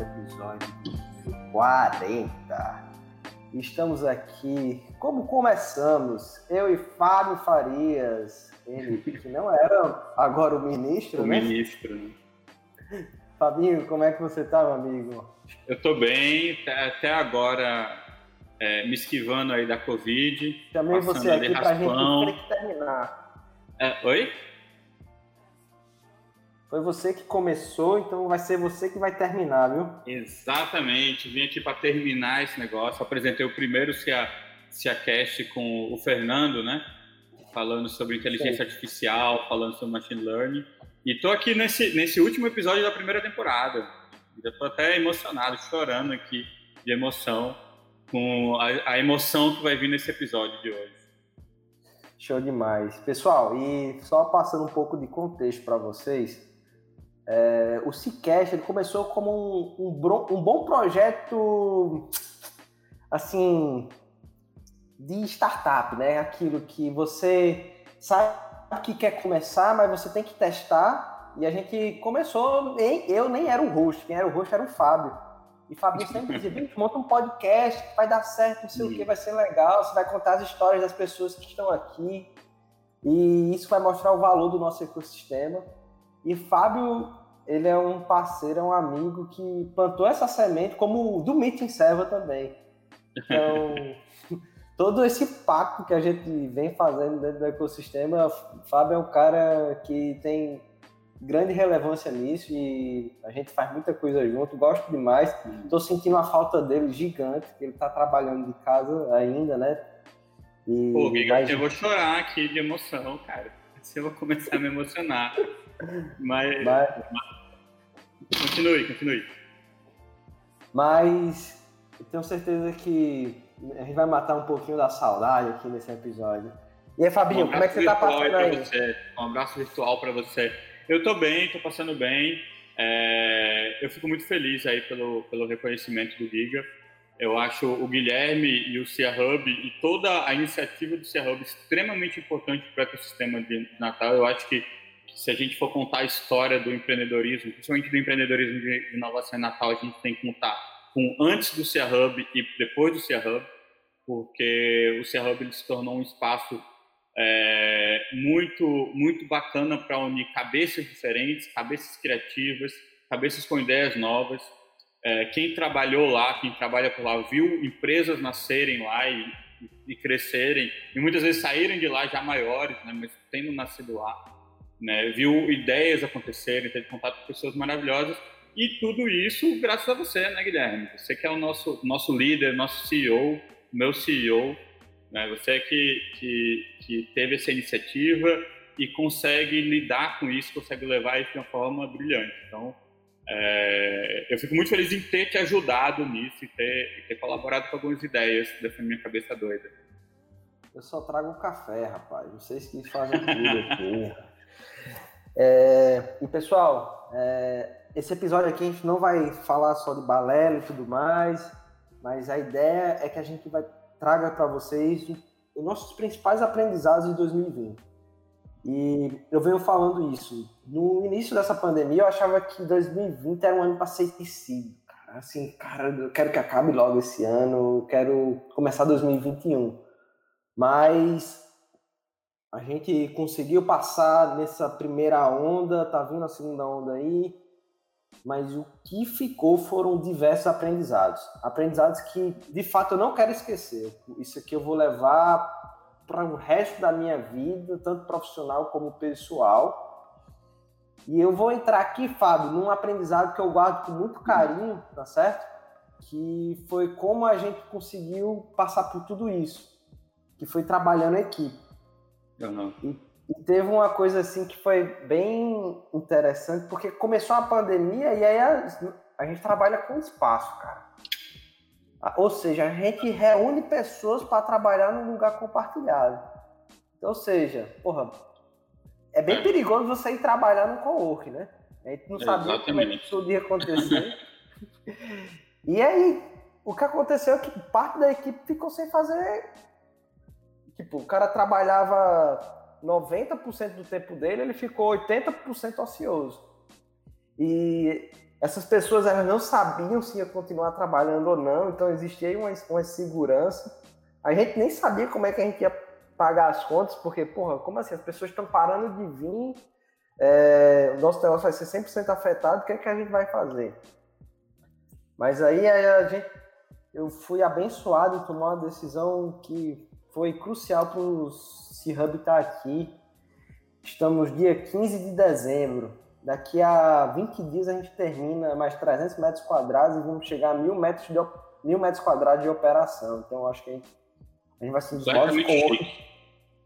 Episódio 40. Estamos aqui, como começamos, eu e Fábio Farias, ele que não era agora o ministro, o né? ministro, né? Fabinho, como é que você tá, meu amigo? Eu tô bem, até agora é, me esquivando aí da Covid. Também você aqui pra gente terminar. É, oi? Foi você que começou, então vai ser você que vai terminar, viu? Exatamente. Vim aqui para terminar esse negócio. Apresentei o primeiro Cia, CiaCast com o Fernando, né? Falando sobre inteligência Sim. artificial, falando sobre machine learning. E tô aqui nesse, nesse último episódio da primeira temporada. Já tô até emocionado, chorando aqui de emoção com a, a emoção que vai vir nesse episódio de hoje. Show demais. Pessoal, e só passando um pouco de contexto para vocês, é, o Cicast ele começou como um, um, um, bom projeto, assim, de startup, né? Aquilo que você sabe que quer começar, mas você tem que testar. E a gente começou, nem, eu nem era o host, quem era o host era o Fábio. E o Fábio sempre dizia, monta um podcast, vai dar certo, não sei o que, vai ser legal, você vai contar as histórias das pessoas que estão aqui. E isso vai mostrar o valor do nosso ecossistema. E Fábio, ele é um parceiro, é um amigo que plantou essa semente, como do Meeting Serva também. Então, todo esse pacto que a gente vem fazendo dentro do ecossistema, o Fábio é um cara que tem grande relevância nisso e a gente faz muita coisa junto, gosto demais. Estou sentindo a falta dele gigante, que ele está trabalhando de casa ainda, né? E, Pô, Giga, mas... eu vou chorar aqui de emoção, cara. Se eu vou começar a me emocionar. Mas, mas, Continue, continue. Mas eu tenho certeza que a gente vai matar um pouquinho da saudade aqui nesse episódio. E aí, Fabinho, um como é que você tá passando aí? Você. Um abraço virtual para você. Eu tô bem, tô passando bem. É, eu fico muito feliz aí pelo, pelo reconhecimento do Giga. Eu acho o Guilherme e o Cia Hub e toda a iniciativa do Cia Hub extremamente importante para o ecossistema de Natal. Eu acho que se a gente for contar a história do empreendedorismo, principalmente do empreendedorismo de inovação em Natal, a gente tem que contar com antes do Cia Hub e depois do Cia Hub, porque o Cia Hub se tornou um espaço é, muito muito bacana para unir cabeças diferentes, cabeças criativas, cabeças com ideias novas. É, quem trabalhou lá, quem trabalha por lá, viu empresas nascerem lá e, e crescerem, e muitas vezes saírem de lá já maiores, né, mas tendo nascido lá né? Viu ideias acontecerem, teve contato com pessoas maravilhosas e tudo isso graças a você, né, Guilherme? Você que é o nosso nosso líder, nosso CEO, meu CEO, né? Você que, que que teve essa iniciativa e consegue lidar com isso, consegue levar isso de uma forma brilhante. Então, é, eu fico muito feliz em ter te ajudado nisso e ter, ter colaborado com algumas ideias dessa minha cabeça doida. Eu só trago café, rapaz. Vocês que fazem tudo aqui. É, e pessoal, é, esse episódio aqui a gente não vai falar só de balela e tudo mais, mas a ideia é que a gente vai traga para vocês os nossos principais aprendizados de 2020. E eu venho falando isso. No início dessa pandemia, eu achava que 2020 era um ano para ser esquecido. Assim, cara, eu quero que acabe logo esse ano, eu quero começar 2021. Mas a gente conseguiu passar nessa primeira onda, tá vindo a segunda onda aí, mas o que ficou foram diversos aprendizados. Aprendizados que, de fato, eu não quero esquecer. Isso aqui eu vou levar para o resto da minha vida, tanto profissional como pessoal. E eu vou entrar aqui, Fábio, num aprendizado que eu guardo com muito carinho, tá certo? Que foi como a gente conseguiu passar por tudo isso, que foi trabalhando em equipe. Uhum. E, e, teve uma coisa assim que foi bem interessante, porque começou a pandemia e aí a, a gente trabalha com espaço, cara. Ou seja, a gente reúne pessoas para trabalhar num lugar compartilhado. Ou seja, porra, é bem perigoso você ir trabalhar no co-work, né? A gente não sabia Exatamente. como é que isso ia acontecer. e aí, o que aconteceu é que parte da equipe ficou sem fazer. Tipo, o cara trabalhava 90% do tempo dele, ele ficou 80% ocioso. E essas pessoas elas não sabiam se ia continuar trabalhando ou não, então existia uma, uma segurança. A gente nem sabia como é que a gente ia pagar as contas, porque, porra, como assim? As pessoas estão parando de vir, é, o nosso negócio vai ser 100% afetado, o que é que a gente vai fazer? Mas aí a gente, eu fui abençoado em tomar uma decisão que foi crucial para o C-Hub estar aqui. Estamos dia 15 de dezembro. Daqui a 20 dias a gente termina mais 300 metros quadrados e vamos chegar a mil metros, de, mil metros quadrados de operação. Então acho que a gente, a gente vai se desenvolver com outros.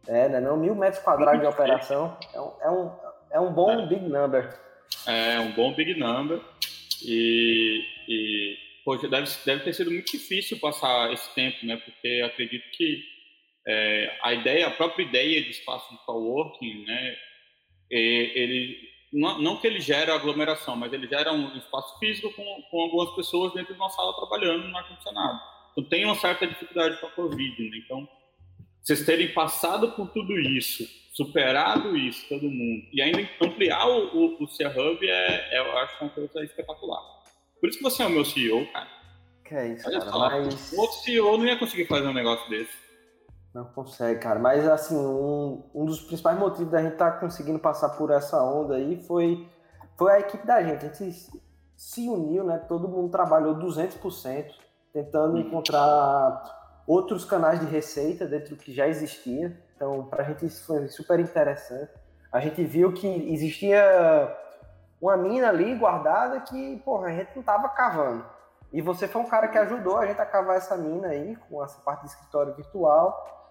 É, né? Não, mil metros quadrados de operação é um, é um, é um bom é. big number. É um bom big number. E, e poxa, deve, deve ter sido muito difícil passar esse tempo, né? Porque acredito que é, a ideia, a própria ideia de espaço de coworking, né? Ele não, não, que ele gera aglomeração, mas ele gera um espaço físico com, com algumas pessoas dentro de uma sala trabalhando no ar-condicionado. Então tem uma certa dificuldade com a Covid, né? Então, vocês terem passado por tudo isso, superado isso, todo mundo, e ainda ampliar o, o, o Hub, é, é, eu acho que é uma coisa espetacular. Por isso que você é o meu CEO, cara. Que é isso, Olha cara, só, mas... outro CEO não ia conseguir fazer um negócio desse. Não consegue, cara. Mas, assim, um, um dos principais motivos da gente estar tá conseguindo passar por essa onda aí foi, foi a equipe da gente. A gente se uniu, né? Todo mundo trabalhou 200%, tentando encontrar outros canais de receita dentro do que já existia. Então, para a gente isso foi super interessante. A gente viu que existia uma mina ali guardada que, porra, a gente não tava cavando. E você foi um cara que ajudou a gente a cavar essa mina aí, com essa parte de escritório virtual.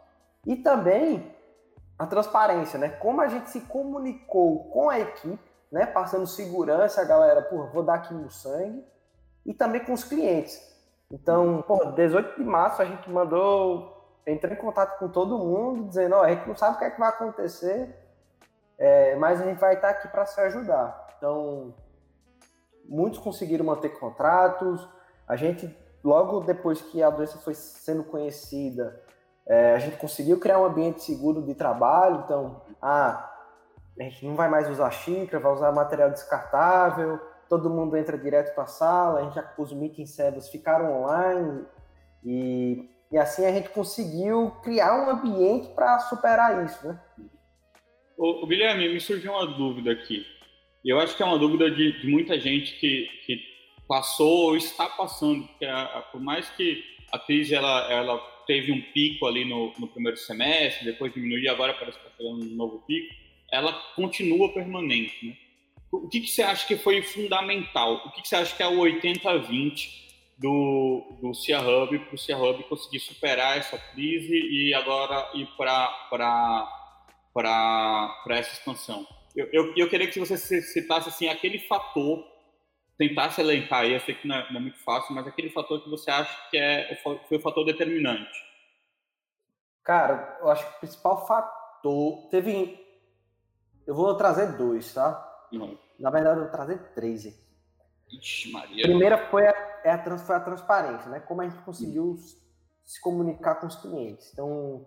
E também a transparência, né? Como a gente se comunicou com a equipe, né? Passando segurança, a galera, pô, vou dar aqui no sangue. E também com os clientes. Então, pô, 18 de março a gente mandou, entrei em contato com todo mundo, dizendo, ó, a gente não sabe o que é que vai acontecer, é, mas a gente vai estar aqui para se ajudar. Então, muitos conseguiram manter contratos. A gente, logo depois que a doença foi sendo conhecida, é, a gente conseguiu criar um ambiente seguro de trabalho, então, ah, a gente não vai mais usar xícara, vai usar material descartável, todo mundo entra direto para a sala, a gente já, os meeting servers ficaram online e, e assim a gente conseguiu criar um ambiente para superar isso, né? O, o, Guilherme, me surgiu uma dúvida aqui. Eu acho que é uma dúvida de, de muita gente que, que passou ou está passando, porque a, a, por mais que a crise ela, ela teve um pico ali no, no primeiro semestre, depois diminuiu, agora parece que está chegando um novo pico, ela continua permanente. Né? O que, que você acha que foi fundamental? O que, que você acha que é o 80-20 do, do Cia Hub para o Cia Hub conseguir superar essa crise e agora ir para essa expansão? Eu, eu, eu queria que você citasse assim, aquele fator tentasse elencar aí, eu sei que não é, não é, muito fácil, mas aquele fator que você acha que é, foi o fator determinante? Cara, eu acho que o principal fator. Teve. Eu vou trazer dois, tá? Uhum. Na verdade, eu vou trazer três aqui. Ixi, Maria. Primeira foi a, é a, foi a transparência, né? Como a gente conseguiu se comunicar com os clientes. Então,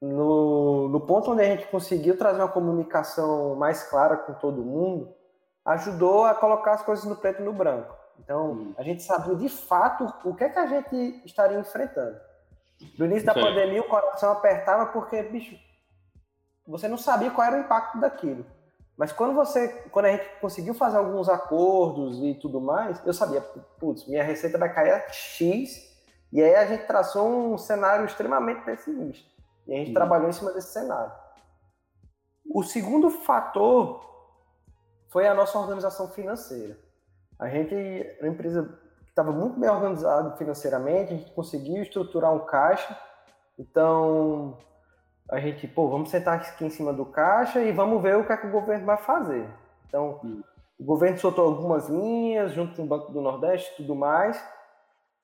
no, no ponto onde a gente conseguiu trazer uma comunicação mais clara com todo mundo, ajudou a colocar as coisas no preto e no branco. Então, a gente sabia de fato o que é que a gente estaria enfrentando. No início da Sim. pandemia, o coração apertava porque, bicho, você não sabia qual era o impacto daquilo. Mas quando você, quando a gente conseguiu fazer alguns acordos e tudo mais, eu sabia, putz, minha receita vai cair a X, e aí a gente traçou um cenário extremamente pessimista. E a gente trabalhou em cima desse cenário. O segundo fator foi a nossa organização financeira. A gente era uma empresa que estava muito bem organizada financeiramente, a gente conseguiu estruturar um caixa. Então, a gente, pô, vamos sentar aqui em cima do caixa e vamos ver o que é que o governo vai fazer. Então, o governo soltou algumas linhas junto com o Banco do Nordeste e tudo mais.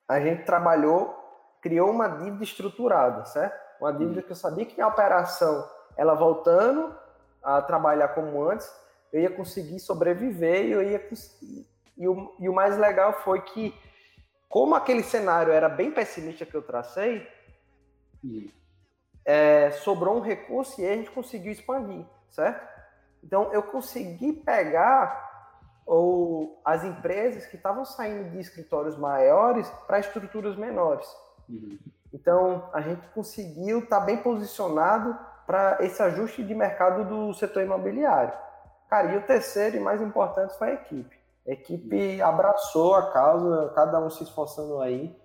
A gente trabalhou, criou uma dívida estruturada, certo? Uma dívida que eu sabia que a operação, ela voltando a trabalhar como antes, eu ia conseguir sobreviver e eu ia conseguir. E o, e o mais legal foi que, como aquele cenário era bem pessimista que eu tracei, hum é, sobrou um recurso e a gente conseguiu expandir, certo? Então eu consegui pegar ou as empresas que estavam saindo de escritórios maiores para estruturas menores. Uhum. Então a gente conseguiu estar tá bem posicionado para esse ajuste de mercado do setor imobiliário. Cara, e o terceiro e mais importante foi a equipe. A equipe abraçou a causa, cada um se esforçando aí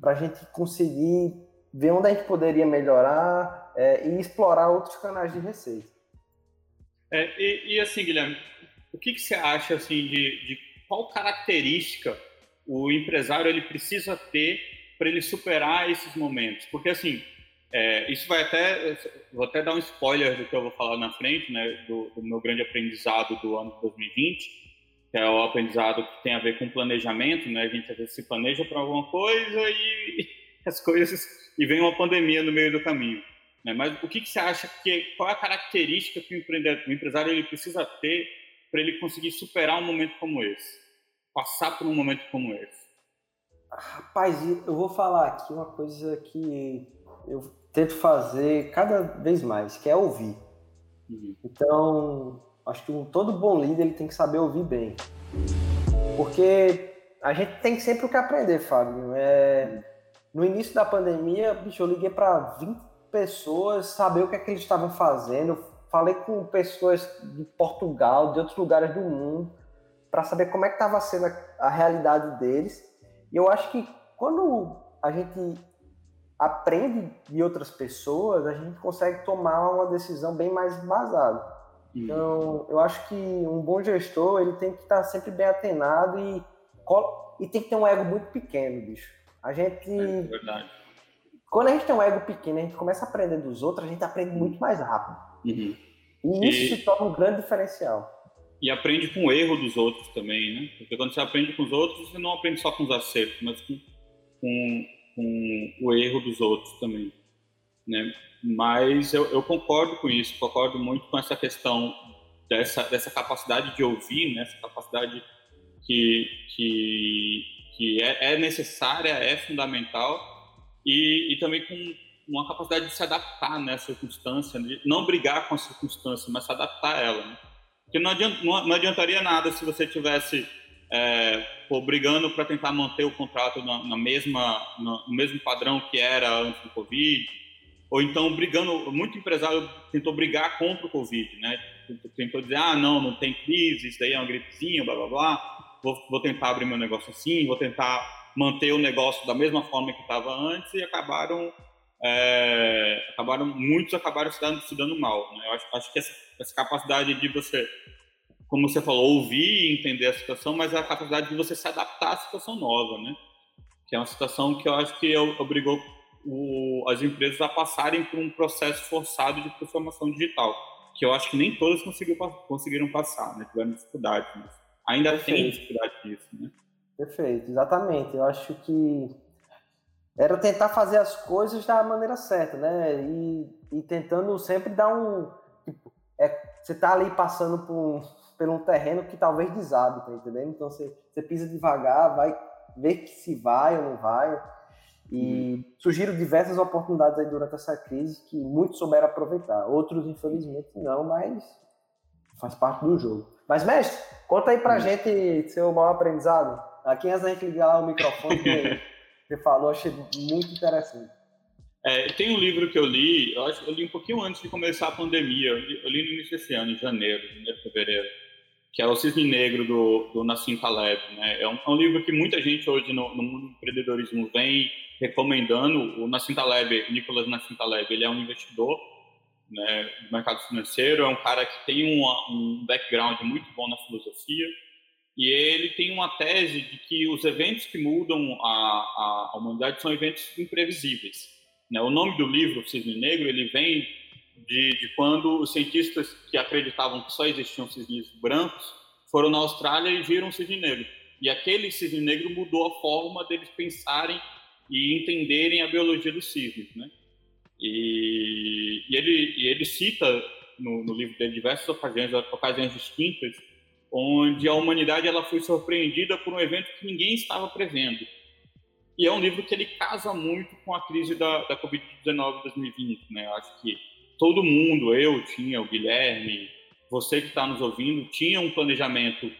para a gente conseguir ver onde a gente poderia melhorar é, e explorar outros canais de receita. É, e, e, assim, Guilherme, o que, que você acha assim de, de, qual característica o empresário ele precisa ter para ele superar esses momentos? Porque assim, é, isso vai até vou até dar um spoiler do que eu vou falar na frente, né, do, do meu grande aprendizado do ano 2020, que é o aprendizado que tem a ver com planejamento, né? A gente às vezes se planeja para alguma coisa e as coisas e vem uma pandemia no meio do caminho. Né? Mas o que, que você acha que qual é a característica que o, empresário ele precisa ter para ele conseguir superar um momento como esse, passar por um momento como esse? Rapaz, eu vou falar aqui uma coisa que eu tento fazer cada vez mais, que é ouvir. Uhum. Então, acho que um, todo bom líder ele tem que saber ouvir bem. Porque a gente tem sempre o que aprender, Fábio. É, no início da pandemia, bicho, eu liguei para 20 pessoas, saber o que é que eles estavam fazendo. Falei com pessoas de Portugal, de outros lugares do mundo, para saber como é que estava sendo a, a realidade deles. E eu acho que quando a gente aprende de outras pessoas, a gente consegue tomar uma decisão bem mais embasada. Então, eu acho que um bom gestor, ele tem que estar sempre bem atenado e, e tem que ter um ego muito pequeno, bicho. A gente. É verdade. Quando a gente tem um ego pequeno, a gente começa a aprender dos outros, a gente aprende muito mais rápido. Uhum. E isso e... se torna um grande diferencial. E aprende com o erro dos outros também, né? Porque quando você aprende com os outros, você não aprende só com os acertos, mas com, com, com o erro dos outros também. Né? Mas eu, eu, concordo com isso, concordo muito com essa questão dessa, dessa capacidade de ouvir, né? essa capacidade que, que que é, é necessária, é fundamental, e, e, também com uma capacidade de se adaptar né, circunstância, de não brigar com a circunstância, mas se adaptar a ela. Né? Porque não, adianta, não, não, adiantaria nada se você tivesse é, pô, brigando para tentar manter o contrato na, na mesma, no, no mesmo padrão que era antes do Covid, ou então brigando, muito empresário tentou brigar contra o Covid, né? Tentou dizer, ah, não, não tem crise, isso daí é uma gripezinha, blá blá blá vou, vou tentar abrir meu negócio assim, vou tentar manter o negócio da mesma forma que estava antes e acabaram é, acabaram muitos acabaram se dando, se dando mal né? eu acho, acho que essa, essa, capacidade de você como você falou ouvir e entender a situação mas a capacidade de você se adaptar à situação nova né que é uma situação que eu acho que obrigou o, as empresas a passarem por um processo forçado de transformação digital que eu acho que nem todas conseguiram, passar né tiveram dificuldade nisso ainda Perfeito. tem dificuldade disso, né? Perfeito, exatamente. Eu acho que era tentar fazer as coisas da maneira certa, né? E, e tentando sempre dar um. Tipo, é, você tá ali passando por, por um terreno que talvez desabe, tá entendendo? Então você, você pisa devagar, vai ver se vai ou não vai. E uhum. surgiram diversas oportunidades aí durante essa crise que muitos souberam aproveitar. Outros, infelizmente, não, mas faz parte do jogo. Mas, mestre, conta aí pra uhum. gente seu maior aprendizado. Aqui antes da gente ligar o microfone, que você falou, achei muito interessante. É, tem um livro que eu li, eu acho eu li um pouquinho antes de começar a pandemia, eu li, eu li no início desse ano, em janeiro, janeiro, fevereiro, que é o Cisne Negro do, do Nassim Taleb. Né? É, um, é um livro que muita gente hoje no, no mundo do empreendedorismo vem recomendando. O Nassim Taleb, Nicolas Nassim Taleb, ele é um investidor né, do mercado financeiro, é um cara que tem uma, um background muito bom na filosofia, e ele tem uma tese de que os eventos que mudam a, a, a humanidade são eventos imprevisíveis. Né? O nome do livro, Cisne Negro, ele vem de, de, quando os cientistas que acreditavam que só existiam cisnes brancos foram na Austrália e viram um cisne negro. E aquele cisne negro mudou a forma deles pensarem e entenderem a biologia dos cisnes, né? E, e, ele, e ele cita no, no, livro dele diversas ocasiões, ocasiões distintas, onde a humanidade ela foi surpreendida por um evento que ninguém estava prevendo. E é um livro que ele casa muito com a crise da, da Covid-19 2020. Né? Eu acho que todo mundo, eu tinha, o Guilherme, você que está nos ouvindo, tinha um planejamento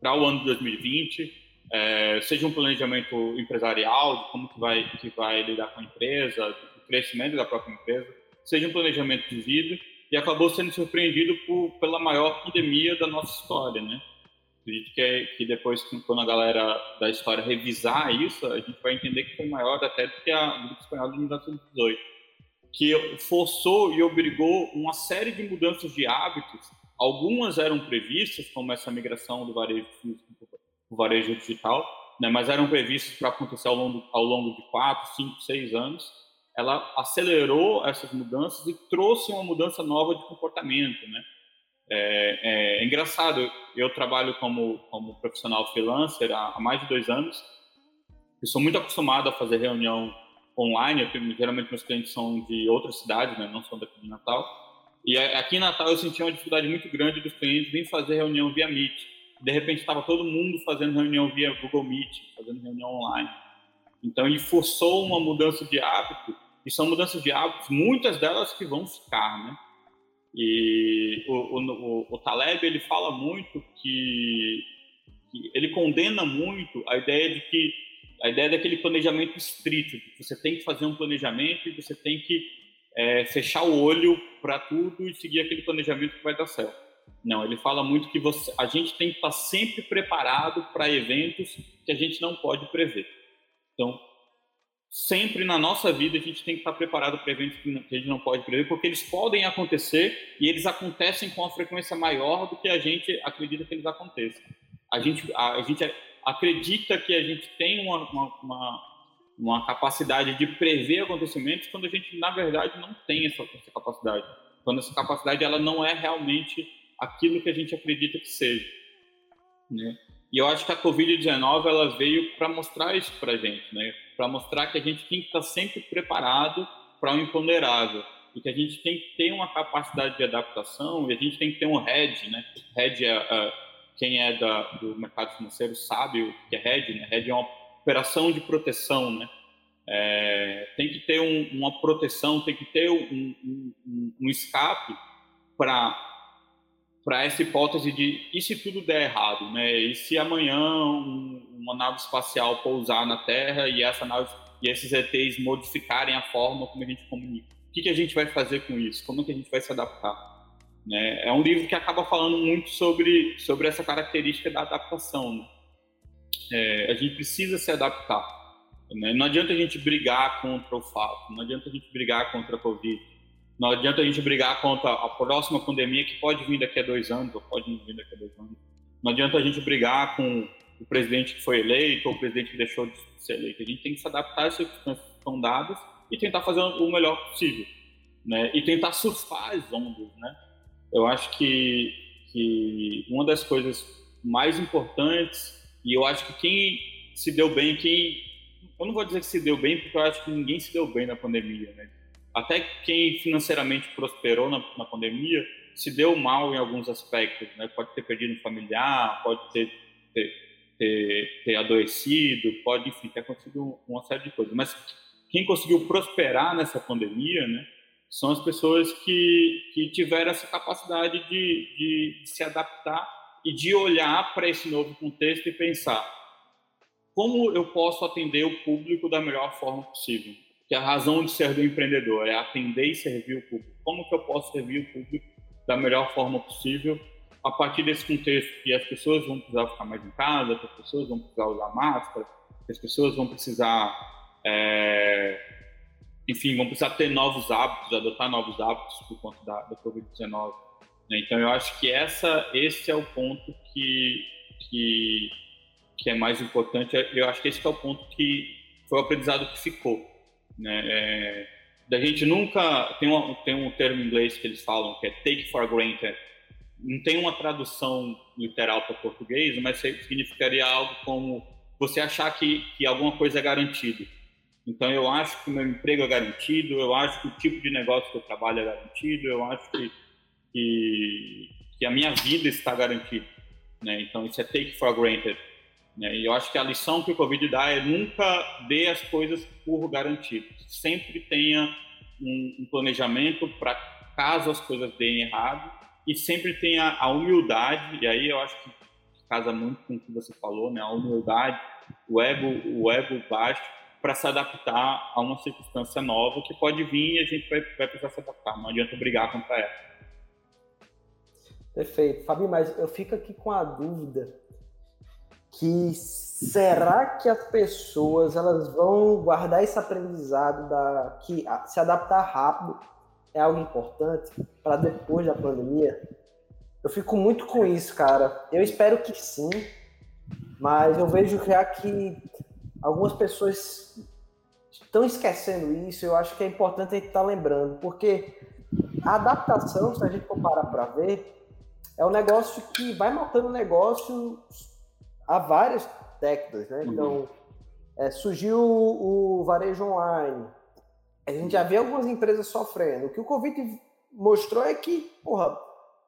para o ano de 2020, é, seja um planejamento empresarial, de como que vai, que vai lidar com a empresa, do crescimento da própria empresa, seja um planejamento de vida, e acabou sendo surpreendido por, pela maior pandemia da nossa história, né? acredito que, é, que depois, quando a galera da história revisar isso, a gente vai entender que foi maior até do que a gripe espanhola de 1918, que forçou e obrigou uma série de mudanças de hábitos. Algumas eram previstas, como essa migração do varejo físico para o varejo digital, né, mas eram previstas para acontecer ao longo, ao longo de quatro, cinco, seis anos. Ela acelerou essas mudanças e trouxe uma mudança nova de comportamento, né? É, é, é, engraçado, eu trabalho como, como profissional freelancer há, há mais de dois anos e sou muito acostumado a fazer reunião online. Geralmente meus clientes são de outras cidades, né, não são daqui de Natal. E aqui em Natal eu senti uma dificuldade muito grande dos clientes vir fazer reunião via Meet. De repente estava todo mundo fazendo reunião via Google Meet, fazendo reunião online. Então ele forçou uma mudança de hábito e são mudanças de hábitos, muitas delas que vão ficar, né? E o, o, o, Taleb ele fala muito que, que, ele condena muito a ideia de que a ideia daquele planejamento estrito, você tem que fazer um planejamento e você tem que é, fechar o olho para tudo e seguir aquele planejamento que vai dar certo. Não, ele fala muito que você, a gente tem que estar sempre preparado para eventos que a gente não pode prever. Então, sempre na nossa vida a gente tem que estar preparado para eventos que a gente não pode prever, porque eles podem acontecer e eles acontecem com uma frequência maior do que a gente acredita que eles aconteçam. A gente, a, a gente acredita que a gente tem uma, uma, uma, uma, capacidade de prever acontecimentos quando a gente, na verdade, não tem essa, essa capacidade. Quando essa capacidade ela não é realmente aquilo que a gente acredita que seja. Né? E eu acho que a Covid-19 ela veio para mostrar isso para a gente, né? para mostrar que a gente tem que estar sempre preparado para o imponderável e que a gente tem que ter uma capacidade de adaptação e a gente tem que ter um hedge, né? Hedge é, é quem é da, do mercado financeiro sabe o que é hedge, né? Hedge é uma operação de proteção, né? É, tem que ter um, uma proteção, tem que ter um, um, um escape para para essa hipótese de e se tudo der errado, né? E se amanhã um, uma nave espacial pousar na Terra e essa nave e esses ETs modificarem a forma como a gente comunica, o que, que a gente vai fazer com isso? Como que a gente vai se adaptar? Né? É um livro que acaba falando muito sobre sobre essa característica da adaptação. Né? É, a gente precisa se adaptar. Né? Não adianta a gente brigar contra o fato, não adianta a gente brigar contra a Covid não adianta a gente brigar contra a próxima pandemia que pode vir daqui a dois anos, ou pode vir daqui a dois anos. Não adianta a gente brigar com o presidente que foi eleito ou o presidente que deixou de ser eleito. A gente tem que se adaptar às circunstâncias que estão dadas e tentar fazer o melhor possível. Né? E tentar surfar as ondas. Né? Eu acho que, que uma das coisas mais importantes, e eu acho que quem se deu bem, quem. Eu não vou dizer que se deu bem, porque eu acho que ninguém se deu bem na pandemia. Né? até quem financeiramente prosperou na, na pandemia se deu mal em alguns aspectos, né? Pode ter perdido um familiar, pode ter, ter, ter, ter adoecido, pode, enfim, ter acontecido uma série de coisas. Mas quem conseguiu prosperar nessa pandemia, né? São as pessoas que, que tiveram essa capacidade de, de, se adaptar e de olhar para esse novo contexto e pensar como eu posso atender o público da melhor forma possível. Que a razão de ser do empreendedor é atender e servir o público. Como que eu posso servir o público da melhor forma possível, a partir desse contexto que as pessoas vão precisar ficar mais em casa, que as pessoas vão precisar usar máscara, que as pessoas vão precisar, é, enfim, vão precisar ter novos hábitos, adotar novos hábitos por conta da, da Covid-19. Né? Então, eu acho que essa, esse é o ponto que, que, que é mais importante. Eu acho que esse é o ponto que foi o aprendizado que ficou. Né? É, da gente nunca tem, uma, tem um termo em inglês que eles falam que é take for granted. Não tem uma tradução literal para português, mas significaria algo como você achar que, que alguma coisa é garantido. Então eu acho que o meu emprego é garantido, eu acho que o tipo de negócio que eu trabalho é garantido, eu acho que, que, que a minha vida está garantida. Né? Então isso é take for granted. Né? E eu acho que a lição que o Covid dá é nunca dê as coisas por garantido. Sempre tenha um, um planejamento para caso as coisas deem errado e sempre tenha a humildade, e aí eu acho que casa muito com o que você falou, né? a humildade, o ego, o ego baixo, para se adaptar a uma circunstância nova que pode vir e a gente vai, vai precisar se adaptar. Não adianta brigar contra ela. Perfeito. Fabinho, mas eu fico aqui com a dúvida que será que as pessoas elas vão guardar esse aprendizado da que se adaptar rápido é algo importante para depois da pandemia? Eu fico muito com isso, cara. Eu espero que sim, mas eu vejo já que algumas pessoas estão esquecendo isso. Eu acho que é importante a gente estar tá lembrando, porque a adaptação, se a gente for parar para ver, é um negócio que vai matando o negócio há várias décadas, né? Uhum. Então, é, surgiu o, varejo online. A gente já vê algumas empresas sofrendo. O que o Covid mostrou é que, porra,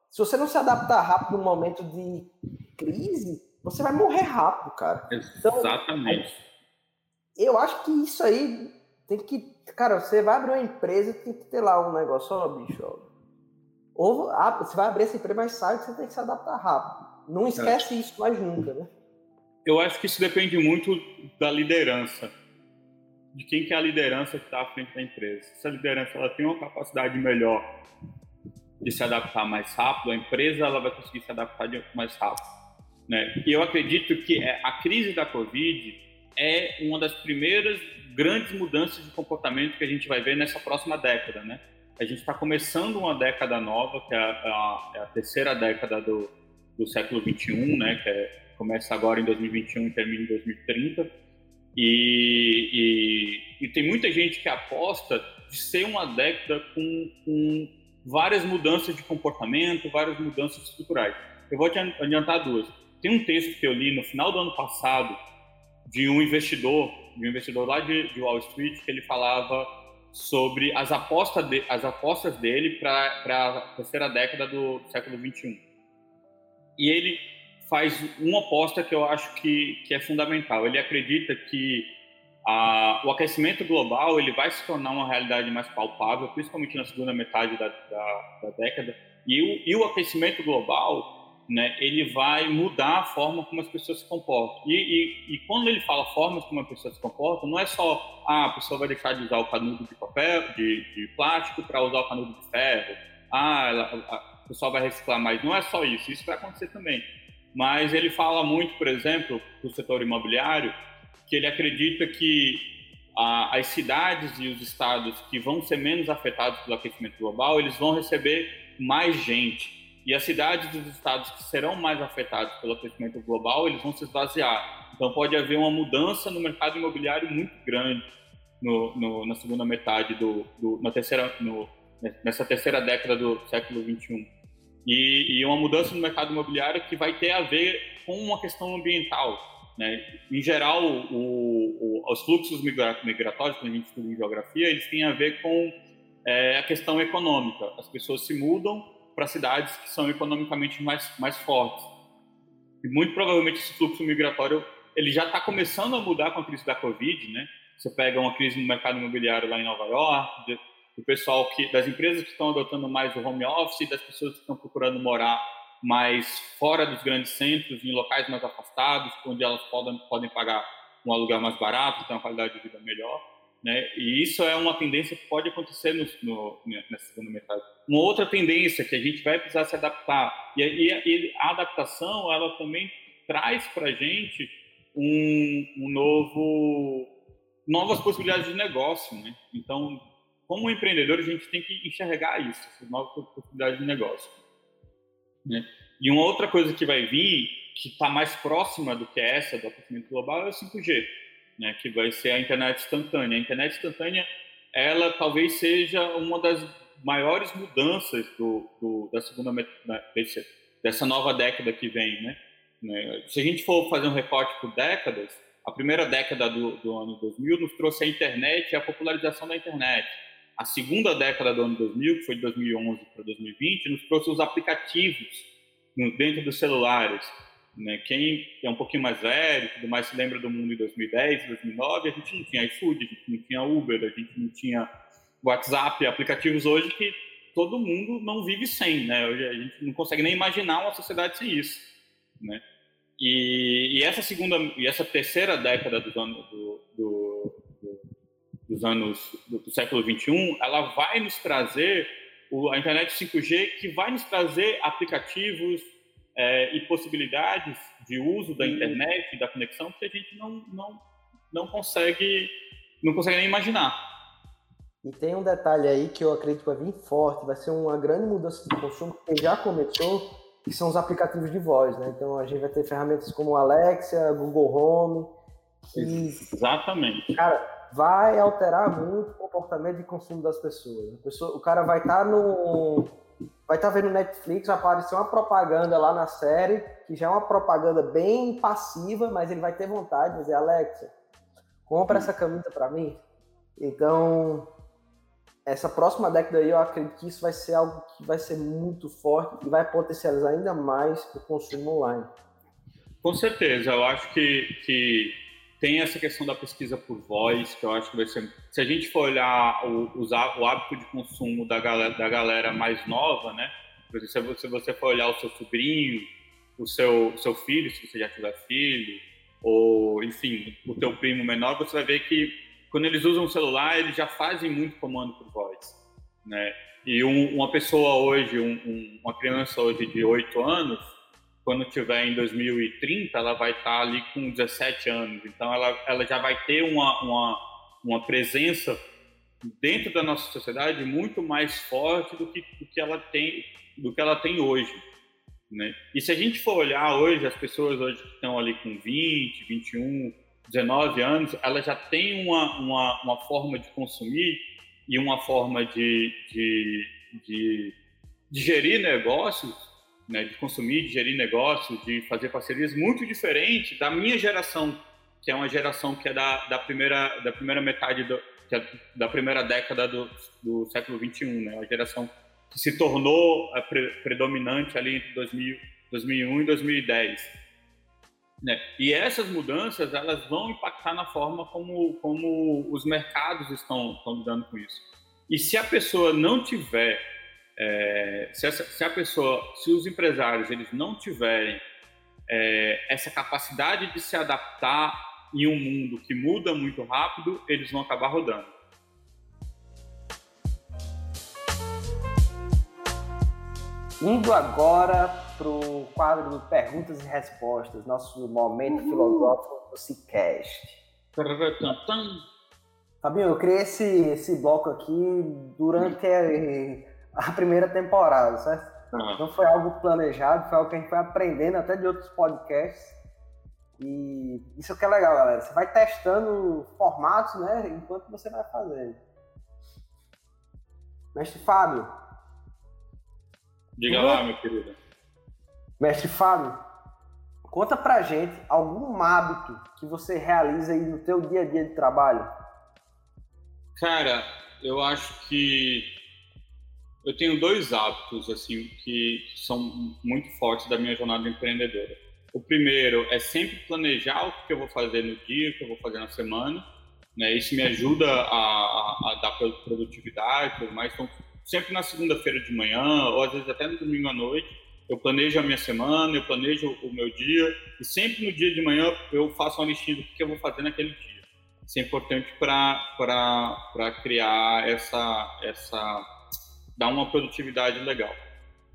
se você não se adaptar rápido no momento de crise, você vai morrer rápido, cara. Então, Exatamente. Eu acho que isso aí tem que. Cara, você vai abrir uma empresa, tem que ter lá um negócio, ó, bicho, ó. Ou você vai abrir essa empresa, mas sabe que você tem que se adaptar rápido. Não esquece é. isso mais nunca, né? Eu acho que isso depende muito da liderança, de quem que é a liderança que está à frente da empresa. Se a liderança ela tem uma capacidade melhor de se adaptar mais rápido, a empresa ela vai conseguir se adaptar mais rápido. Né? E eu acredito que é, a crise da Covid é uma das primeiras grandes mudanças de comportamento que a gente vai ver nessa próxima década. Né? A gente está começando uma década nova, que é a, a, é terceira década do, do século 21, né? que é começa agora em 2021 e termina em 2030. E, e, e, tem muita gente que aposta de ser uma década com, com várias mudanças de comportamento, várias mudanças estruturais. Eu vou te adiantar duas. Tem um texto que eu li no final do ano passado de um investidor, de um investidor lá de, de Wall Street, que ele falava sobre as apostas, de, as apostas dele para a terceira década do século 21. E ele faz uma aposta que eu acho que, que é fundamental. Ele acredita que a, o aquecimento global ele vai se tornar uma realidade mais palpável, principalmente na segunda metade da, da, da década. E o, e o, aquecimento global, né, ele vai mudar a forma como as pessoas se comportam. E, e, e quando ele fala formas como as pessoas se comportam, não é só ah, a pessoa vai deixar de usar o canudo de papel, de, de plástico para usar o canudo de ferro. Ah, ela, a, pessoa vai reciclar mais. Não é só isso. Isso vai acontecer também mas ele fala muito, por exemplo, do setor imobiliário, que ele acredita que as cidades e os estados que vão ser menos afetados pelo aquecimento global, eles vão receber mais gente. E as cidades e os estados que serão mais afetados pelo aquecimento global, eles vão se esvaziar. Então pode haver uma mudança no mercado imobiliário muito grande no, no, na segunda metade do, do na terceira, no, nessa terceira década do século 21 e, e uma mudança no mercado imobiliário que vai ter a ver com uma questão ambiental. Né? Em geral, o, o, os fluxos migratórios, quando a gente estuda em geografia, eles têm a ver com é a questão econômica. As pessoas se mudam para cidades que são economicamente mais, mais fortes. E muito provavelmente esse fluxo migratório ele já está começando a mudar com a crise da Covid, né? Você pega uma crise no mercado imobiliário lá em Nova York, o pessoal que das empresas que estão adotando mais o home office, das pessoas que estão procurando morar mais fora dos grandes centros, em locais mais afastados, onde elas podem podem pagar um aluguel mais barato, ter uma qualidade de vida melhor. Né? E isso é uma tendência que pode acontecer no, no, nessa segunda metade. Uma outra tendência que a gente vai precisar se adaptar, e, e, a adaptação ela também traz para a gente um, um, novo, novas possibilidades de negócio. Né? Então, como empreendedor, a gente tem que enxergar isso, novas possibilidades de negócio. Né? E uma outra coisa que vai vir, que está mais próxima do que essa, do aquecimento global, é o 5G né, que vai ser a internet instantânea. A internet instantânea, ela talvez seja uma das maiores mudanças do, do da segunda desse, dessa nova década que vem, né? né? Se a gente for fazer um recorte por décadas, a primeira década do, do ano 2000 nos trouxe a internet e a popularização da internet. A segunda década do ano 2000, que foi de 2011 para 2020, nos trouxe os aplicativos dentro dos celulares. Né? Quem é um pouquinho mais velho, tudo mais, se lembra do mundo em 2010, 2009, a gente não tinha iFood, a gente não tinha Uber, a gente não tinha WhatsApp, aplicativos hoje que todo mundo não vive sem, né? A gente não consegue nem imaginar uma sociedade sem isso, né? E, e essa segunda e essa terceira década dos anos do, do, do, dos anos do, século 21, ela vai nos trazer o, a internet 5G que vai nos trazer aplicativos, é, e possibilidades de uso da internet, da conexão, que a gente não, não, não consegue não consegue nem imaginar. E tem um detalhe aí que eu acredito que vai vir forte, vai ser uma grande mudança de consumo que já começou, que são os aplicativos de voz, né? Então a gente vai ter ferramentas como Alexia, Google Home. E, Exatamente. Cara, vai alterar muito o comportamento de consumo das pessoas. Pessoa, o cara vai estar tá no vai estar tá vendo Netflix, vai aparecer uma propaganda lá na série, que já é uma propaganda bem passiva, mas ele vai ter vontade de dizer, Alexa, compra essa camisa para mim. Então, essa próxima década aí, eu acredito que isso vai ser algo que vai ser muito forte e vai potencializar ainda mais o consumo online. Com certeza, eu acho que, que tem essa questão da pesquisa por voz, que eu acho que vai ser. Se a gente for olhar o, o hábito de consumo da galera, da galera mais nova, né? Se você for olhar o seu sobrinho, o seu, seu filho, se você já tiver filho, ou, enfim, o teu primo menor, você vai ver que quando eles usam o celular, eles já fazem muito comando por voz, né? E um, uma pessoa hoje, um, um, uma criança hoje de 8 anos, quando tiver em 2030, ela vai estar ali com 17 anos. Então, ela, ela já vai ter uma, uma, uma presença dentro da nossa sociedade muito mais forte do que, do que ela tem do que ela tem hoje. Né? E se a gente for olhar hoje, as pessoas hoje que estão ali com 20, 21, 19 anos, elas já têm uma, uma, uma forma de consumir e uma forma de, de, de, de gerir negócios né, de consumir, de gerir negócios, de fazer parcerias muito diferente da minha geração, que é uma geração que é da, da primeira da primeira metade do, é da primeira década do, do século 21, né, a geração que se tornou pre, predominante ali entre 2000, 2001 e 2010. Né? E essas mudanças elas vão impactar na forma como, como os mercados estão, estão lidando com isso. E se a pessoa não tiver é, se, essa, se, a pessoa, se os empresários eles não tiverem é, essa capacidade de se adaptar em um mundo que muda muito rápido, eles vão acabar rodando. Indo agora para o quadro de perguntas e respostas, nosso momento uhum. filosófico do Cicast. Fabinho, eu criei esse, esse bloco aqui durante a, a primeira temporada, certo? Uhum. Não foi algo planejado, foi algo que a gente foi aprendendo até de outros podcasts. E isso que é legal, galera. Você vai testando formatos, né? Enquanto você vai fazendo. Mestre Fábio. Diga lá, meu querido. Mestre Fábio, conta pra gente algum hábito que você realiza aí no teu dia a dia de trabalho. Cara, eu acho que eu tenho dois hábitos assim que são muito fortes da minha jornada empreendedora. O primeiro é sempre planejar o que eu vou fazer no dia, o que eu vou fazer na semana. Né? Isso me ajuda a, a, a dar produtividade, mas então, sempre na segunda-feira de manhã, ou às vezes até no domingo à noite, eu planejo a minha semana, eu planejo o meu dia, e sempre no dia de manhã eu faço uma listinha do que eu vou fazer naquele dia. Isso é importante para criar essa, essa. Dar uma produtividade legal.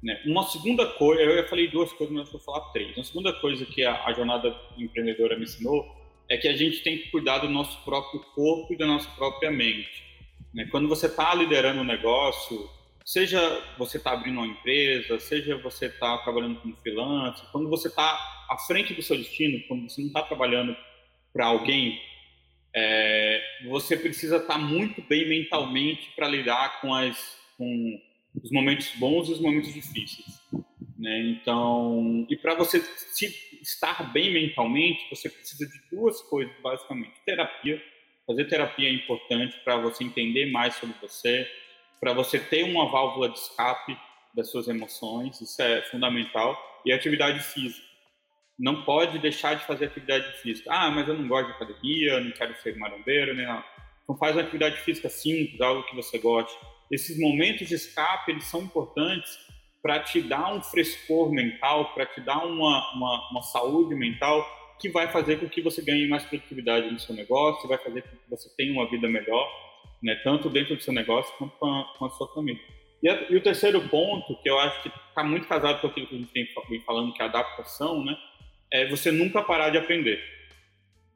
Né? Uma segunda coisa, eu falei duas coisas, mas vou falar três. Uma segunda coisa que a, a jornada empreendedora me ensinou é que a gente tem que cuidar do nosso próprio corpo e da nossa própria mente. Né? Quando você está liderando um negócio, seja você está abrindo uma empresa, seja você está trabalhando como freelancer, quando você está à frente do seu destino, quando você não está trabalhando para alguém, é, você precisa estar tá muito bem mentalmente para lidar com, as, com os momentos bons e os momentos difíceis. Né? Então, e para você se, estar bem mentalmente, você precisa de duas coisas, basicamente. Terapia. Fazer terapia é importante para você entender mais sobre você, para você ter uma válvula de escape das suas emoções, isso é fundamental, e atividade física. Não pode deixar de fazer atividade física. Ah, mas eu não gosto de academia, não quero ser marombeiro, né? Não. Então faz uma atividade física simples, algo que você goste. Esses momentos de escape, eles são importantes para te dar um frescor mental, para te dar uma, uma, uma saúde mental que vai fazer com que você ganhe mais produtividade no seu negócio, vai fazer com que você tenha uma vida melhor né? tanto dentro do seu negócio quanto com a, com a sua família. E, a, e, o terceiro ponto, que eu acho que está muito casado com aquilo que a gente tem falando, que é a adaptação, né? é você nunca parar de aprender.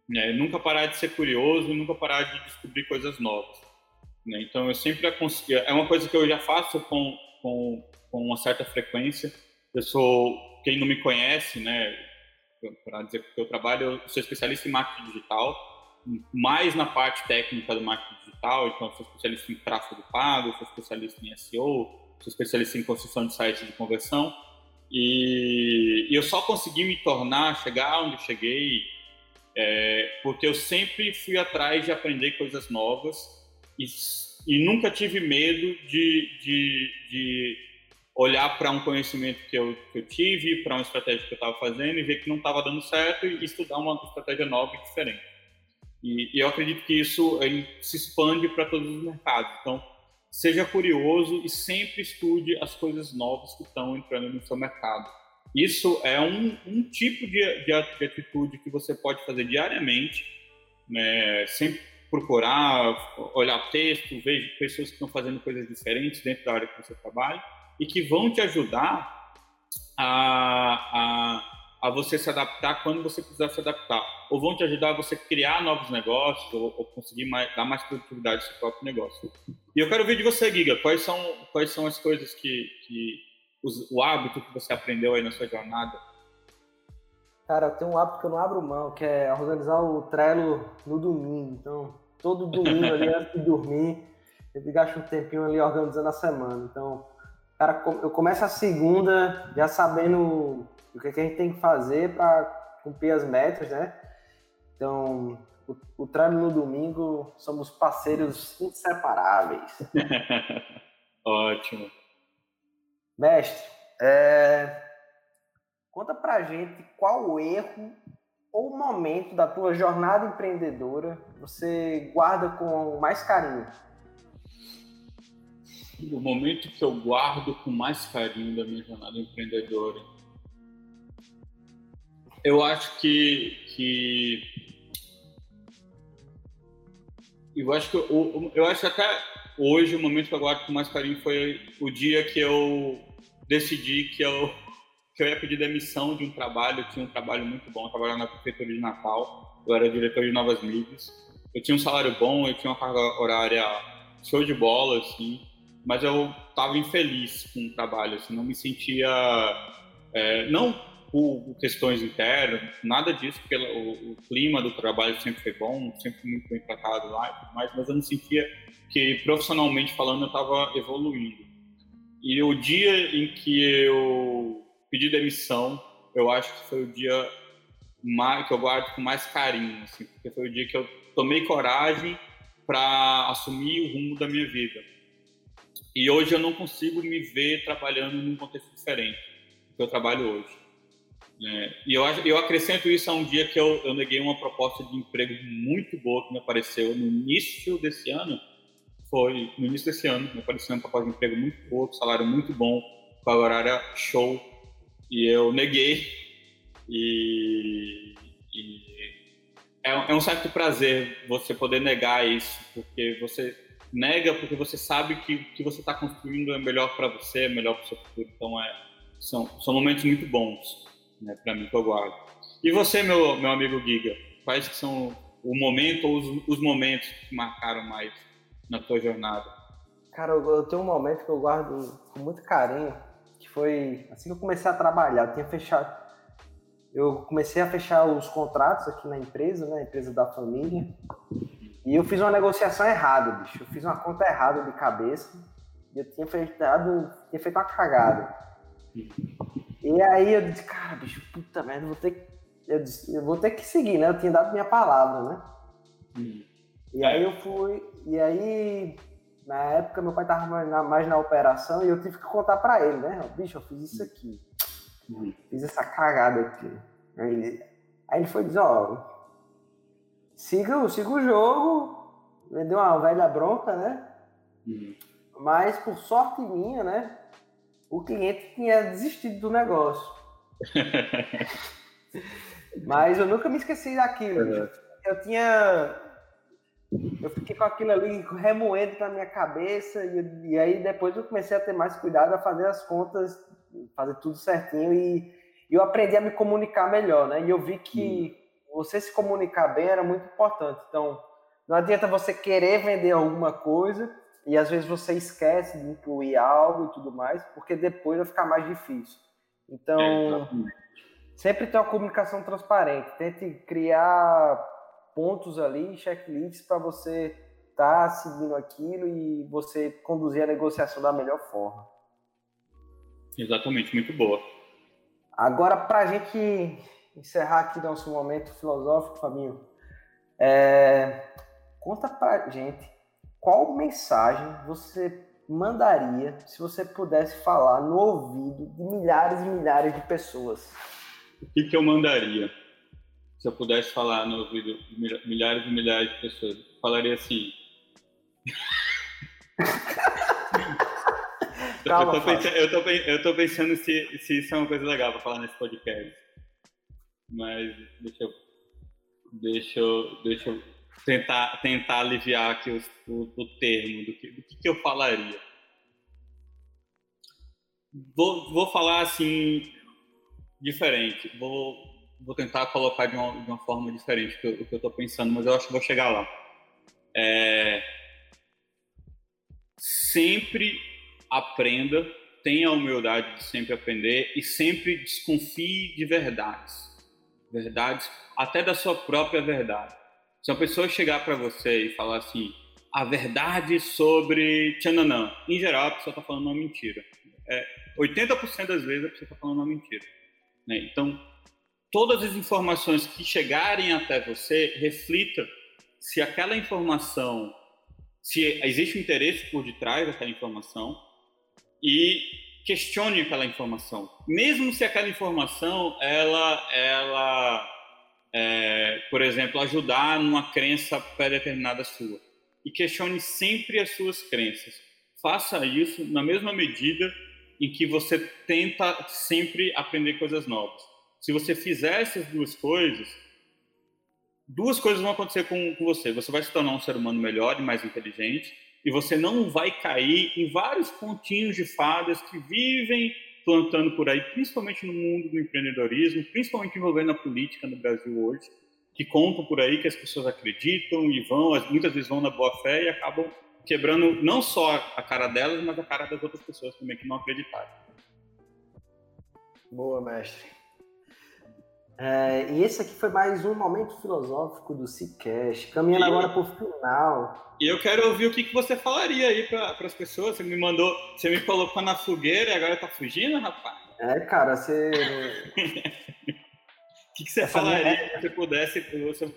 Né? Nunca parar de ser curioso, nunca parar de descobrir coisas novas. Né? Então, eu sempre aconselho, é uma coisa que eu já faço com, com, com uma certa frequência. Eu sou, quem não me conhece, né, para dizer que eu trabalho, eu sou especialista em marketing digital, mais na parte técnica do marketing digital, então sou especialista em tráfego pago, sou especialista em SEO, sou especialista em construção de sites de conversão, e, e eu só consegui me tornar, chegar onde cheguei, é, porque eu sempre fui atrás de aprender coisas novas e, e nunca tive medo de, de, de olhar para um conhecimento que eu, que eu tive, para uma estratégia que eu estava fazendo e ver que não estava dando certo e estudar uma estratégia nova e diferente. E, e eu acredito que isso se expande para todos os mercados. Então, seja curioso e sempre estude as coisas novas que estão entrando no seu mercado. Isso é um, um tipo de, de, de, atitude que você pode fazer diariamente, né? sempre procurar, olhar texto, ver pessoas que estão fazendo coisas diferentes dentro da área que você trabalha e que vão te ajudar a, a a você se adaptar quando você precisar se adaptar. Ou vão te ajudar a você criar novos negócios ou, ou conseguir mais, dar mais produtividade ao seu próprio negócio. E eu quero ver de você, Giga, quais são, quais são as coisas que, que os, o hábito que você aprendeu aí na sua jornada? Cara, eu tenho um hábito que eu não abro mão, que é organizar o Trello no domingo. Então, todo domingo ali antes de dormir, eu gasto um tempinho ali organizando a semana. Então, cara, eu começo a segunda já sabendo o que, é que a gente tem que fazer para cumprir as metas, né? Então, o, o treino no domingo somos parceiros inseparáveis. Ótimo. Mestre, é... conta pra gente qual o erro ou momento da tua jornada empreendedora você guarda com mais carinho? O momento que eu guardo com mais carinho da minha jornada empreendedora eu acho que, que eu acho que eu, eu acho que até hoje o momento que eu guardo com mais carinho foi o dia que eu decidi que eu que eu ia pedir demissão de um trabalho, eu tinha um trabalho muito bom, eu trabalhava na prefeitura de Natal, eu era diretor de novas mídias, eu tinha um salário bom, eu tinha uma carga horária show de bola, assim, mas eu estava infeliz com o trabalho, assim, não me sentia, é, não por questões internas, nada disso, porque o, o, clima do trabalho sempre foi bom, sempre muito bem tratado lá, mas, eu não sentia que profissionalmente falando eu estava evoluindo. E o dia em que eu pedi demissão, eu acho que foi o dia mais, que eu guardo com mais carinho, assim, porque foi o dia que eu tomei coragem para assumir o rumo da minha vida. E hoje eu não consigo me ver trabalhando num contexto diferente do que eu trabalho hoje. É, e eu, eu acrescento isso a um dia que eu, eu neguei uma proposta de emprego muito boa que me apareceu no início desse ano. Foi no início desse ano, me apareceu uma proposta de emprego muito boa, salário muito bom, com a horária show. E eu neguei. E, e é, é um certo prazer você poder negar isso, porque você nega porque você sabe que o que você está construindo é melhor para você, é melhor para o seu futuro. Então, é, são, são momentos muito bons né, para mim que eu guardo. E você, meu, meu amigo Giga, quais que são o momento ou os, os momentos que marcaram mais na tua jornada? Cara, eu, eu, tenho um momento que eu guardo com muito carinho, foi assim que eu comecei a trabalhar. Eu tinha fechado, eu comecei a fechar os contratos aqui na empresa, né, empresa da família. E eu fiz uma negociação errada, bicho. Eu fiz uma conta errada de cabeça. E eu tinha feito, tinha feito uma cagada. E aí eu disse, cara, bicho, puta merda, vou ter que. Eu, disse, eu vou ter que seguir, né? Eu tinha dado minha palavra, né? Hum. E aí eu fui. E aí, na época, meu pai tava mais na, mais na operação e eu tive que contar pra ele, né? Bicho, eu fiz isso aqui. Fiz essa cagada aqui. Aí ele, aí ele foi dizer, ó, siga, siga o jogo, me deu uma velha bronca, né? Uhum. Mas por sorte minha, né? O cliente tinha desistido do negócio. Mas eu nunca me esqueci daquilo. Eu tinha. Eu fiquei com aquilo ali remoendo na minha cabeça, e, e, aí depois eu comecei a ter mais cuidado a fazer as contas, fazer tudo certinho, e, e eu aprendi a me comunicar melhor, né? E eu vi que uhum você se comunicar bem era muito importante. Então, não adianta você querer vender alguma coisa e às vezes você esquece de incluir algo e tudo mais, porque depois vai ficar mais difícil. Então, é, sempre tem uma comunicação transparente. Tente criar pontos ali, checklists para você estar tá seguindo aquilo e você conduzir a negociação da melhor forma. Exatamente, muito boa. Agora, para a gente encerrar aqui nosso momento filosófico, Fabinho, é, conta pra gente qual mensagem você mandaria se você pudesse falar no ouvido de milhares e milhares de pessoas? O que, que eu mandaria se eu pudesse falar no ouvido de milhares e milhares de pessoas? Falaria assim. Calma, eu, tô pensando, eu, tô, eu tô pensando se, se isso é uma coisa legal para falar nesse podcast mas deixa eu, deixa eu, deixa eu tentar, tentar aliviar aqui o, o, o termo do que, do que, que eu falaria. Vou, vou falar assim, diferente. Vou, vou tentar colocar de uma, de uma forma diferente o que eu estou pensando, mas eu acho que vou chegar lá. É, sempre aprenda, tenha a humildade de sempre aprender e sempre desconfie de verdades verdades, até da sua própria verdade. Se uma pessoa chegar para você e falar assim, a verdade sobre Tchananã, em geral a pessoa está falando uma mentira. É, 80% das vezes a pessoa está falando uma mentira. Né? Então, todas as informações que chegarem até você, reflita se aquela informação, se existe um interesse por detrás daquela informação e questione aquela informação, mesmo se aquela informação ela, ela, é, por exemplo, ajudar numa crença pré-determinada sua. E questione sempre as suas crenças. Faça isso na mesma medida em que você tenta sempre aprender coisas novas. Se você fizer essas duas coisas, duas coisas vão acontecer com, com você. Você vai se tornar um ser humano melhor e mais inteligente e você não vai cair em vários pontinhos de fadas que vivem plantando por aí, principalmente no mundo do empreendedorismo, principalmente envolvendo a política no Brasil hoje, que contam por aí que as pessoas acreditam e vão, muitas vezes vão na boa fé e acabam quebrando não só a cara delas, mas a cara das outras pessoas também que não acreditaram. Boa, mestre. É, e esse aqui foi mais um momento filosófico do Cicast, caminhando e, agora para o final. E eu quero ouvir o que, que você falaria aí para as pessoas. Você me mandou, você me colocou na fogueira e agora tá fugindo, rapaz? É, cara, você. O que, que você Essa falaria se você pudesse, você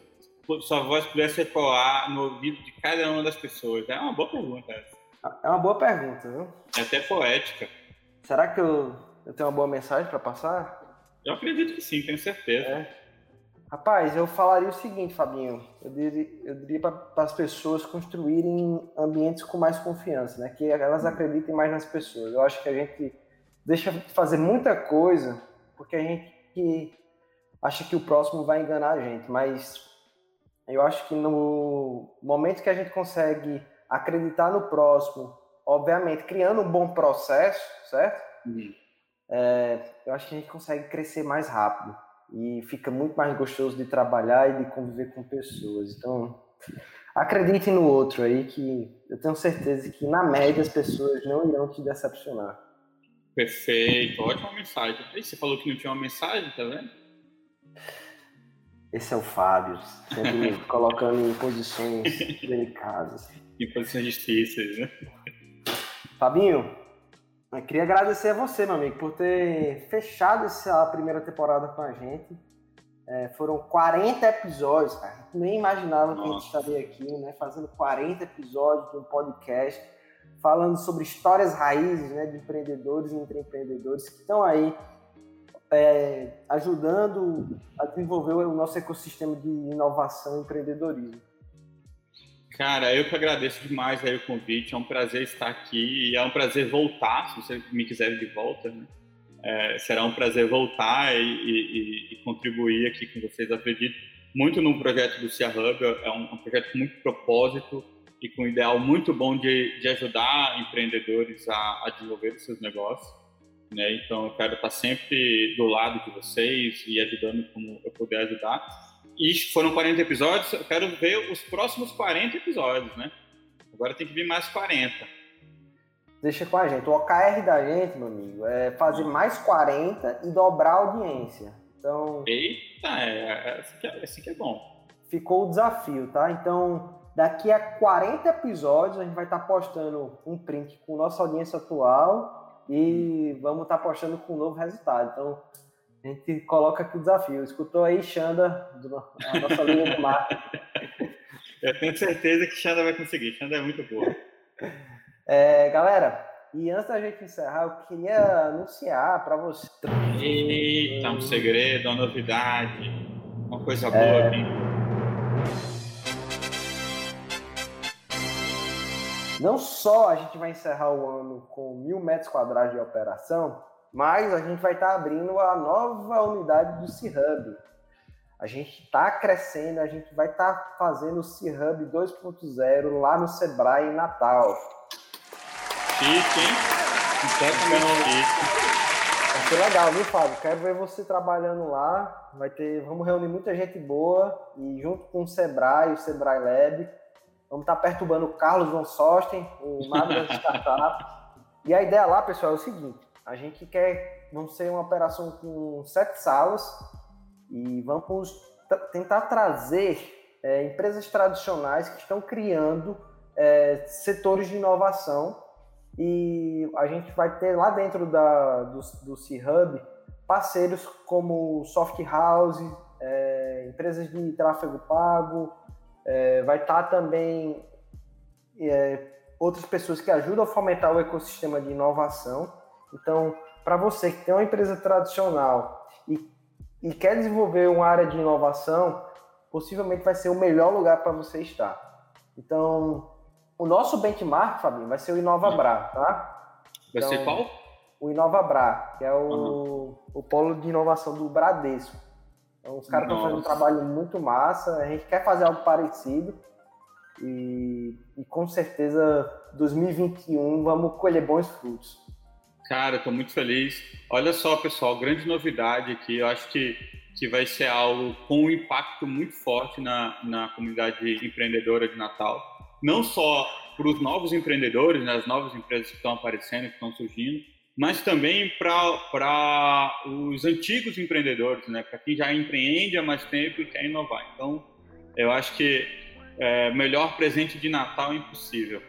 sua voz pudesse ecoar no ouvido de cada uma das pessoas? É uma boa pergunta essa. É uma boa pergunta, viu? É até poética. Será que eu, eu tenho uma boa mensagem para passar? Eu acredito que sim, tenho certeza. É. Rapaz, eu falaria o seguinte, Fabinho. Eu diria, eu diria para as pessoas construírem ambientes com mais confiança, né? Que elas acreditem mais nas pessoas. Eu acho que a gente deixa de fazer muita coisa porque a gente acha que o próximo vai enganar a gente, mas eu acho que no momento que a gente consegue acreditar no próximo, obviamente criando um bom processo, certo? Uhum. É, eu acho que a gente consegue crescer mais rápido e fica muito mais gostoso de trabalhar e de conviver com pessoas. Então, acredite no outro aí que eu tenho certeza que na média as pessoas não irão te decepcionar. Perfeito, ótima mensagem. E você falou que não tinha uma mensagem, tá vendo? Esse é o Fábio, sempre me colocando em posições delicadas. Em posições difíceis, né? Fabinho, eu queria agradecer a você, meu amigo, por ter fechado essa primeira temporada com a gente. É, foram 40 episódios, cara. Nem imaginava Nossa. que a gente estaria aqui, né? Fazendo 40 episódios de um podcast, falando sobre histórias raízes né, de empreendedores e empreendedores que estão aí é, ajudando a desenvolver o nosso ecossistema de inovação e empreendedorismo. Cara, eu que agradeço demais aí o convite. É um prazer estar aqui e é um prazer voltar, se você me quiser de volta. Né? É, será um prazer voltar e, e, e, contribuir aqui com vocês. Acredito muito no projeto do Cia Hub. É um, um, projeto com muito propósito e com um ideal muito bom de, de ajudar empreendedores a, a desenvolver seus negócios. Né? Então, eu quero estar sempre do lado de vocês e ajudando como eu puder ajudar. E foram 40 episódios, eu quero ver os próximos 40 episódios, né? Agora tem que vir mais 40. Deixa com a gente. O OKR da gente, meu amigo, é fazer mais 40 e dobrar a audiência. Então. Eita, é, esse, que é, esse que é bom. Ficou o desafio, tá? Então, daqui a 40 episódios, a gente vai estar postando um print com nossa audiência atual e vamos estar postando com um novo resultado. Então, a gente coloca aqui o desafio. Escutou aí, Xanda, a nossa linha do marketing. Eu tenho certeza que Xanda vai conseguir. Xanda é muito boa. É, galera, e antes da gente encerrar, eu queria anunciar para você. Eita, um segredo, uma novidade, uma coisa boa é... aqui. Não só a gente vai encerrar o ano com mil metros quadrados de operação, mas a gente vai estar tá abrindo a nova unidade do C-Hub. A gente está crescendo, a gente vai estar tá fazendo o C-Hub 2.0 lá no Sebrae em Natal. Chique, hein? Chique. Vai ser legal, viu, Fábio? Quero ver você trabalhando lá. Vai ter, vamos reunir muita gente boa e junto com o Sebrae, o Sebrae Lab, vamos estar tá perturbando o Carlos Von Sosten, o Mago das Startups. E a ideia lá, pessoal, é o seguinte: a gente quer, vamos ser uma operação com sete salas e vamos tentar trazer é, empresas tradicionais que estão criando é, setores de inovação e a gente vai ter lá dentro da, do, do C-Hub parceiros como Soft House, é, empresas de tráfego pago, é, vai estar também é, outras pessoas que ajudam a fomentar o ecossistema de inovação então, para você que tem uma empresa tradicional e, e quer desenvolver uma área de inovação, possivelmente vai ser o melhor lugar para você estar. Então, o nosso benchmark, Fabinho, vai ser o InovaBra, tá? Vai então, ser qual? O InovaBra, que é o, uhum. o polo de inovação do Bradesco. Então, os caras estão fazendo um trabalho muito massa, a gente quer fazer algo parecido. E, e com certeza 2021 vamos colher bons frutos. Cara, estou muito feliz. Olha só, pessoal, grande novidade aqui. Eu acho que, que vai ser algo com um impacto muito forte na, na comunidade empreendedora de Natal. Não só para os novos empreendedores, né, as novas empresas que estão aparecendo, que estão surgindo, mas também para os antigos empreendedores, né, para quem já empreende há mais tempo e quer inovar. Então, eu acho que é, melhor presente de Natal é impossível.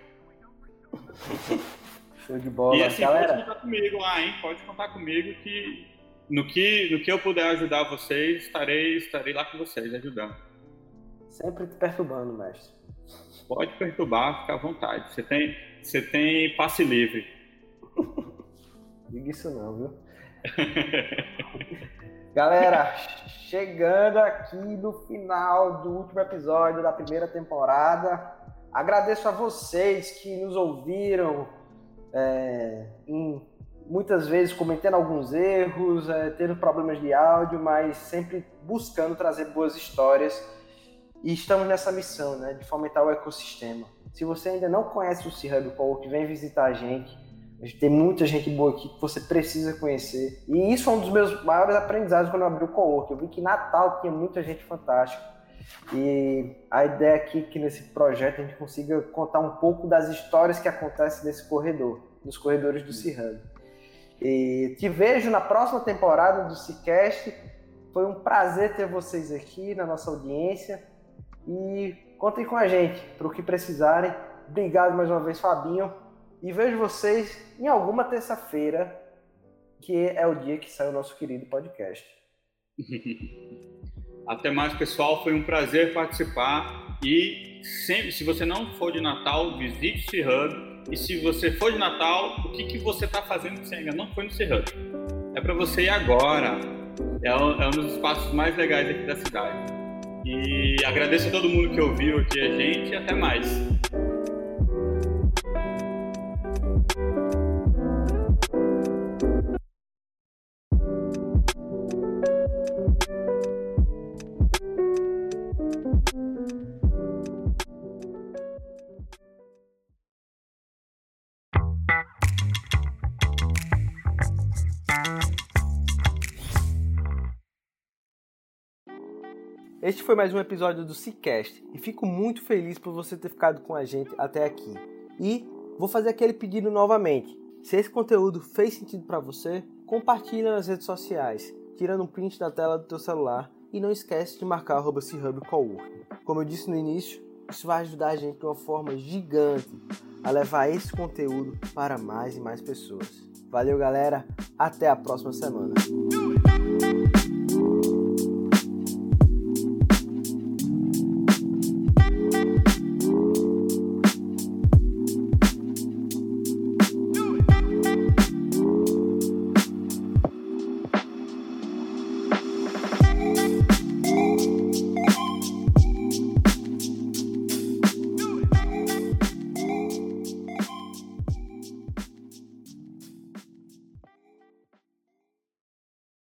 Show de bola. E assim, Galera... pode contar comigo lá, hein? Pode contar comigo que no que, no que eu puder ajudar vocês, estarei, estarei lá com vocês, ajudando. Sempre te perturbando, mestre. Pode perturbar, fica à vontade. Você tem, você tem passe livre. Diga isso não, viu? Galera, chegando aqui no final do último episódio da primeira temporada. Agradeço a vocês que nos ouviram, é, em, muitas vezes cometendo alguns erros, é, tendo problemas de áudio, mas sempre buscando trazer boas histórias. E estamos nessa missão né, de fomentar o ecossistema. Se você ainda não conhece o C-Hub que vem visitar a gente tem muita gente boa aqui que você precisa conhecer. E isso é um dos meus maiores aprendizados quando eu abri o co-work. Eu vi que Natal tinha muita gente fantástica. E a ideia aqui é que nesse projeto a gente consiga contar um pouco das histórias que acontecem nesse corredor, nos corredores do C-Hub. E te vejo na próxima temporada do Cicast. Foi um prazer ter vocês aqui na nossa audiência. E contem com a gente para o que precisarem. Obrigado mais uma vez, Fabinho. E vejo vocês em alguma terça-feira, que é o dia que sai o nosso querido podcast. Até mais, pessoal. Foi um prazer participar. E sempre, se você não for de Natal, visite o C-Hub. E se você for de Natal, o que, que você está fazendo que você ainda não foi no C-Hub? É para você ir agora. É um, é um dos espaços mais legais aqui da cidade. E agradeço a todo mundo que ouviu aqui a gente e até mais. Este foi mais um episódio do Cicast e fico muito feliz por você ter ficado com a gente até aqui. E vou fazer aquele pedido novamente. Se esse conteúdo fez sentido para você, compartilha nas redes sociais, tirando um print da tela do teu celular e não esquece de marcar o Como eu disse no início, isso vai ajudar a gente de uma forma gigante a levar esse conteúdo para mais e mais pessoas. Valeu, galera. Até a próxima semana.